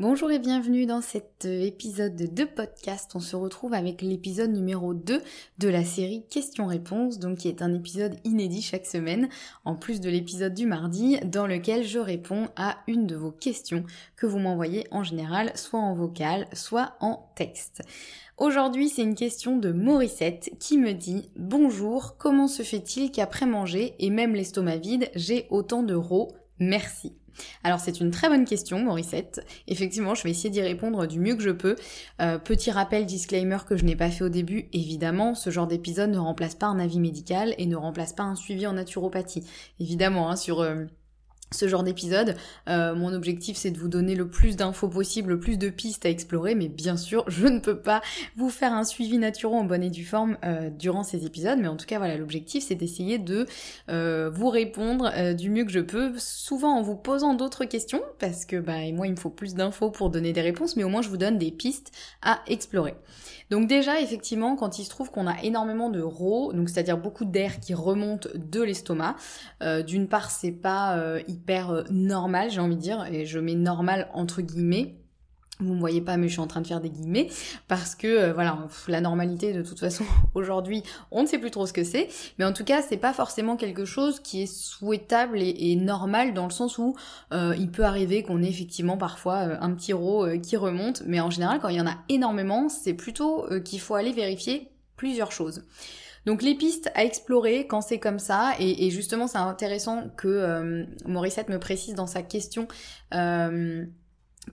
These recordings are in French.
Bonjour et bienvenue dans cet euh, épisode de podcast. On se retrouve avec l'épisode numéro 2 de la série Questions-réponses, donc qui est un épisode inédit chaque semaine, en plus de l'épisode du mardi, dans lequel je réponds à une de vos questions que vous m'envoyez en général, soit en vocal, soit en texte. Aujourd'hui, c'est une question de Morissette qui me dit Bonjour, comment se fait-il qu'après manger, et même l'estomac vide, j'ai autant de rots Merci. Alors c'est une très bonne question, Morissette. Effectivement, je vais essayer d'y répondre du mieux que je peux. Euh, petit rappel, disclaimer que je n'ai pas fait au début, évidemment, ce genre d'épisode ne remplace pas un avis médical et ne remplace pas un suivi en naturopathie. Évidemment, hein, sur... Euh, ce genre d'épisode. Euh, mon objectif c'est de vous donner le plus d'infos possible, le plus de pistes à explorer, mais bien sûr je ne peux pas vous faire un suivi naturel en bonne et due forme euh, durant ces épisodes, mais en tout cas voilà l'objectif c'est d'essayer de euh, vous répondre du mieux que je peux, souvent en vous posant d'autres questions, parce que bah moi il me faut plus d'infos pour donner des réponses, mais au moins je vous donne des pistes à explorer. Donc déjà, effectivement, quand il se trouve qu'on a énormément de RAW, donc c'est-à-dire beaucoup d'air qui remonte de l'estomac, d'une part, c'est pas hyper euh, normal, j'ai envie de dire, et je mets normal entre guillemets, vous me voyez pas, mais je suis en train de faire des guillemets parce que euh, voilà, la normalité de toute façon aujourd'hui, on ne sait plus trop ce que c'est, mais en tout cas, c'est pas forcément quelque chose qui est souhaitable et, normal dans le sens où euh, il peut arriver qu'on ait effectivement parfois un petit rot qui remonte, mais en général, quand il y en a énormément, c'est plutôt qu'il faut aller vérifier plusieurs choses. Donc les pistes à explorer quand c'est comme ça, et, justement c'est intéressant que Morissette me précise dans sa question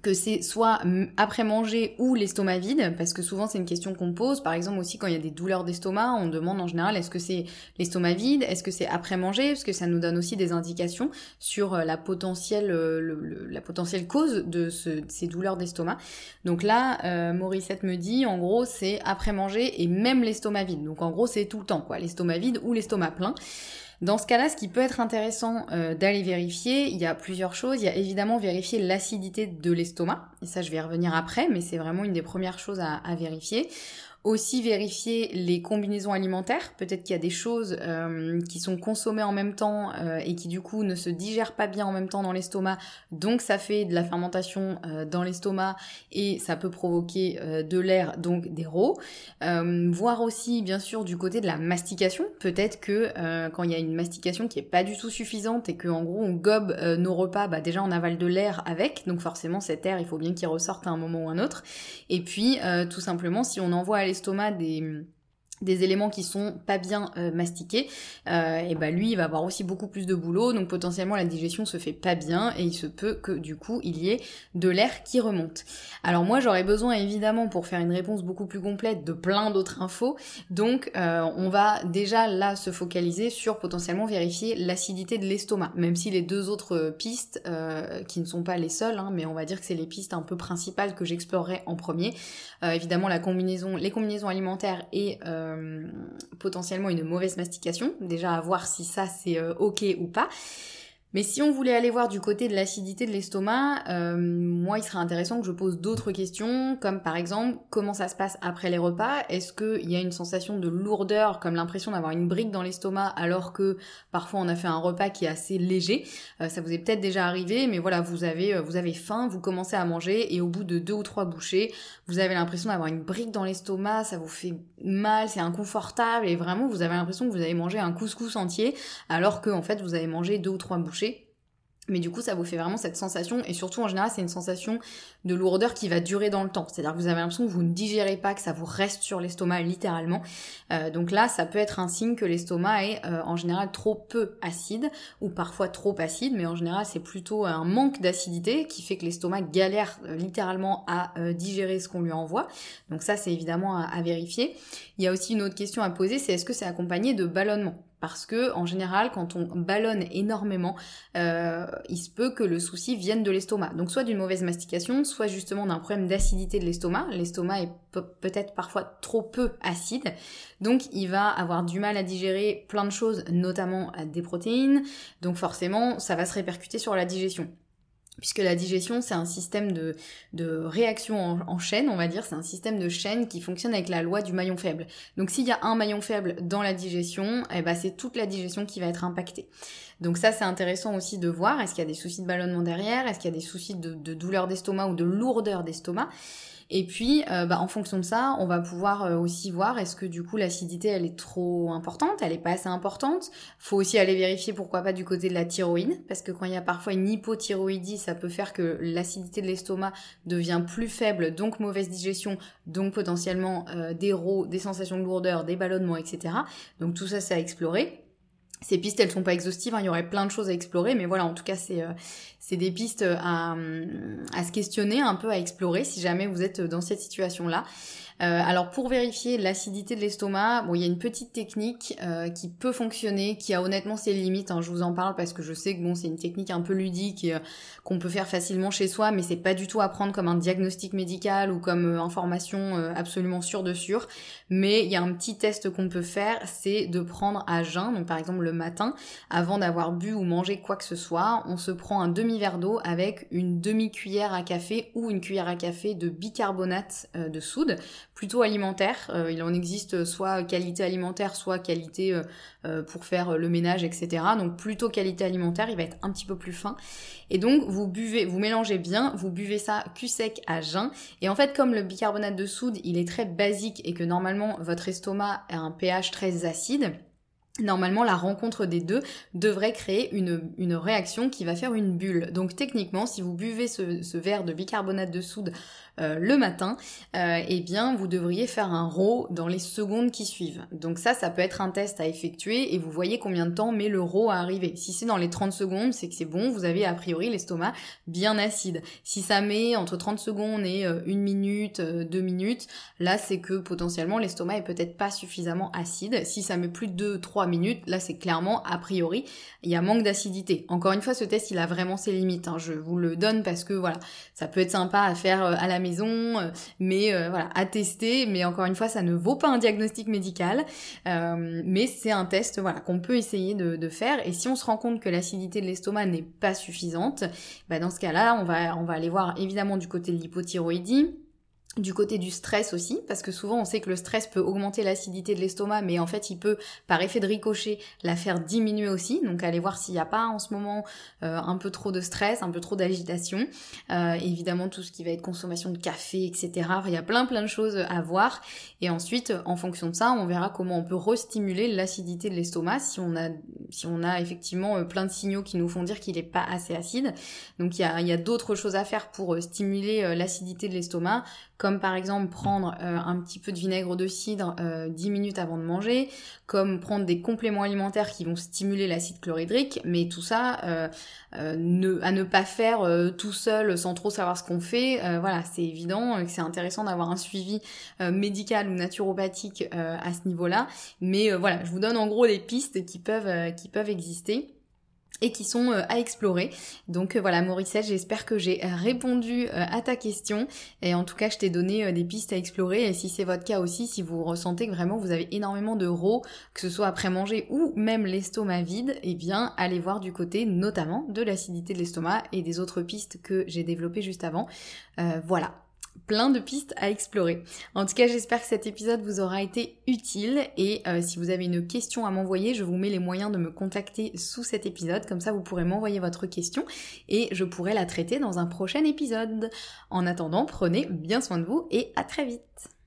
que c'est soit après manger ou l'estomac vide, parce que souvent c'est une question qu'on pose. Par exemple aussi quand il y a des douleurs d'estomac, on demande en général est-ce que c'est l'estomac vide, est-ce que c'est après manger, parce que ça nous donne aussi des indications sur euh, la potentielle, euh, la potentielle cause de, ces douleurs d'estomac. Donc là, euh, Morissette me dit en gros c'est après manger et même l'estomac vide. Donc en gros c'est tout le temps quoi, l'estomac vide ou l'estomac plein. Dans ce cas-là, ce qui peut être intéressant euh, d'aller vérifier, il y a plusieurs choses. Il y a évidemment vérifier l'acidité de l'estomac, et ça je vais y revenir après, mais c'est vraiment une des premières choses à vérifier. Aussi vérifier les combinaisons alimentaires. Peut-être qu'il y a des choses euh, qui sont consommées en même temps euh, et qui du coup ne se digèrent pas bien en même temps dans l'estomac. Donc ça fait de la fermentation euh, dans l'estomac et ça peut provoquer de l'air, donc des rots. voir aussi bien sûr du côté de la mastication. Peut-être que quand il y a une mastication qui est pas du tout suffisante et que en gros on gobe nos repas, bah déjà on avale de l'air avec. Donc forcément cet air il faut bien qu'il ressorte à un moment ou un autre. Et puis tout simplement si on envoie à l'estomac des des éléments qui sont pas bien euh, mastiqués, euh, et bah lui il va avoir aussi beaucoup plus de boulot, donc potentiellement la digestion se fait pas bien et il se peut que du coup il y ait de l'air qui remonte. Alors moi j'aurais besoin évidemment pour faire une réponse beaucoup plus complète de plein d'autres infos, donc euh, on va déjà là se focaliser sur potentiellement vérifier l'acidité de l'estomac, même si les deux autres pistes qui ne sont pas les seules, hein, mais on va dire que c'est les pistes un peu principales que j'explorerai en premier. évidemment la combinaison, les combinaisons alimentaires et potentiellement une mauvaise mastication, déjà à voir si ça c'est euh, ok ou pas. Mais si on voulait aller voir du côté de l'acidité de l'estomac, euh, moi il serait intéressant que je pose d'autres questions, comme par exemple comment ça se passe après les repas? Est-ce qu'il y a une sensation de lourdeur, comme l'impression d'avoir une brique dans l'estomac, alors que parfois on a fait un repas qui est assez léger? Euh, Ça vous est peut-être déjà arrivé, mais voilà, vous avez, euh, vous avez faim, vous commencez à manger, et au bout de deux ou trois bouchées, vous avez l'impression d'avoir une brique dans l'estomac, ça vous fait mal, c'est inconfortable, et vraiment vous avez l'impression que vous avez mangé un couscous entier, alors que en fait vous avez mangé deux ou trois bouchées Mais du coup, ça vous fait vraiment cette sensation, et surtout en général, c'est une sensation de lourdeur qui va durer dans le temps. C'est-à-dire que vous avez l'impression que vous ne digérez pas, que ça vous reste sur l'estomac littéralement. Euh, donc là, ça peut être un signe que l'estomac est euh, en général trop peu acide, ou parfois trop acide, mais en général, c'est plutôt un manque d'acidité qui fait que l'estomac galère euh, littéralement à digérer ce qu'on lui envoie. Donc ça, c'est évidemment à vérifier. Il y a aussi une autre question à poser, c'est est-ce que c'est accompagné de ballonnement? Parce que en général, quand on ballonne énormément, euh, il se peut que le souci vienne de l'estomac. Donc soit d'une mauvaise mastication, soit justement d'un problème d'acidité de l'estomac. L'estomac est peut-être parfois trop peu acide, donc il va avoir du mal à digérer plein de choses, notamment des protéines. Donc forcément, ça va se répercuter sur la digestion puisque la digestion c'est un système de, réaction en, chaîne, on va dire, c'est un système de chaîne qui fonctionne avec la loi du maillon faible. Donc s'il y a un maillon faible dans la digestion, eh ben, c'est toute la digestion qui va être impactée. Donc ça c'est intéressant aussi de voir, est-ce qu'il y a des soucis de ballonnement derrière, est-ce qu'il y a des soucis de douleur d'estomac ou de lourdeur d'estomac? Et puis, euh, bah, en fonction de ça, on va pouvoir euh, aussi voir est-ce que du coup l'acidité elle est trop importante, elle est pas assez importante. Faut aussi aller vérifier pourquoi pas du côté de la thyroïde, parce que quand il y a parfois une hypothyroïdie, ça peut faire que l'acidité de l'estomac devient plus faible, donc mauvaise digestion, donc potentiellement euh, des rots, des sensations de lourdeur, des ballonnements, etc. Donc tout ça c'est à explorer. Ces pistes, elles sont pas exhaustives, hein, il y aurait plein de choses à explorer, mais voilà, en tout cas, c'est c'est des pistes à, à, se questionner, un peu à explorer si jamais vous êtes dans cette situation-là. Euh, alors pour vérifier l'acidité de l'estomac, bon il y a une petite technique euh, qui peut fonctionner, qui a honnêtement ses limites. Hein, je vous en parle parce que je sais que bon c'est une technique un peu ludique euh, qu'on peut faire facilement chez soi, mais c'est pas du tout à prendre comme un diagnostic médical ou comme information absolument sûre de sûr. Mais il y a un petit test qu'on peut faire, c'est de prendre à jeun, donc par exemple le matin, avant d'avoir bu ou mangé quoi que ce soit, on se prend un demi verre d'eau avec une demi cuillère à café ou une cuillère à café de bicarbonate de soude plutôt alimentaire. Euh, il en existe soit qualité alimentaire, soit qualité euh, euh, pour faire le ménage, etc. Donc plutôt qualité alimentaire, il va être un petit peu plus fin. Et donc vous buvez, vous mélangez bien, vous buvez ça cul sec à jeun. Et en fait, comme le bicarbonate de soude, il est très basique et que normalement votre estomac a un pH très acide, Normalement, la rencontre des deux devrait créer une, une, réaction qui va faire une bulle. Donc techniquement, si vous buvez ce, ce verre de bicarbonate de soude euh, le matin, euh, eh bien vous devriez faire un RAW dans les secondes qui suivent. Donc ça, ça peut être un test à effectuer et vous voyez combien de temps met le RAW à arriver. Si c'est dans les 30 secondes, c'est que c'est bon, vous avez a priori l'estomac bien acide. Si ça met entre 30 secondes et euh, une minute, deux minutes, là c'est que potentiellement l'estomac est peut-être pas suffisamment acide. Si ça met plus de 2, 3 minutes, là c'est clairement a priori il y a manque d'acidité. Encore une fois, ce test il a vraiment ses limites. Hein. Je vous le donne parce que voilà, ça peut être sympa à faire à la maison, euh, mais euh, voilà, à tester. Mais encore une fois, ça ne vaut pas un diagnostic médical, euh, mais c'est un test voilà qu'on peut essayer de, faire. Et si on se rend compte que l'acidité de l'estomac n'est pas suffisante, bah dans ce cas-là, on va aller voir évidemment du côté de l'hypothyroïdie du côté du stress aussi, parce que souvent on sait que le stress peut augmenter l'acidité de l'estomac, mais en fait il peut, par effet de ricochet, la faire diminuer aussi. Donc allez voir s'il n'y a pas en ce moment euh, un peu trop de stress, un peu trop d'agitation. Euh, évidemment tout ce qui va être consommation de café, etc. Il y a plein plein de choses à voir. Et ensuite, en fonction de ça, on verra comment on peut restimuler l'acidité de l'estomac si on a si on a effectivement euh, plein de signaux qui nous font dire qu'il n'est pas assez acide. Donc il y a, y a d'autres choses à faire pour stimuler l'acidité de l'estomac comme par exemple prendre euh, un petit peu de vinaigre de cidre euh, 10 minutes avant de manger, comme prendre des compléments alimentaires qui vont stimuler l'acide chlorhydrique, mais tout ça euh, euh ne, à ne pas faire euh, tout seul sans trop savoir ce qu'on fait. voilà, c'est évident que c'est intéressant d'avoir un suivi médical ou naturopathique à ce niveau-là, mais voilà, je vous donne en gros les pistes qui peuvent, qui peuvent exister et qui sont euh, à explorer. Donc euh, voilà Mauricette, j'espère que j'ai répondu euh, à ta question et en tout cas je t'ai donné des pistes à explorer et si c'est votre cas aussi, si vous ressentez que vraiment vous avez énormément de rots, que ce soit après manger ou même l'estomac vide, eh bien allez voir du côté notamment de l'acidité de l'estomac et des autres pistes que j'ai développées juste avant. voilà plein de pistes à explorer. En tout cas, j'espère que cet épisode vous aura été utile et euh, si vous avez une question à m'envoyer, je vous mets les moyens de me contacter sous cet épisode, comme ça vous pourrez m'envoyer votre question et je pourrai la traiter dans un prochain épisode. En attendant, prenez bien soin de vous et à très vite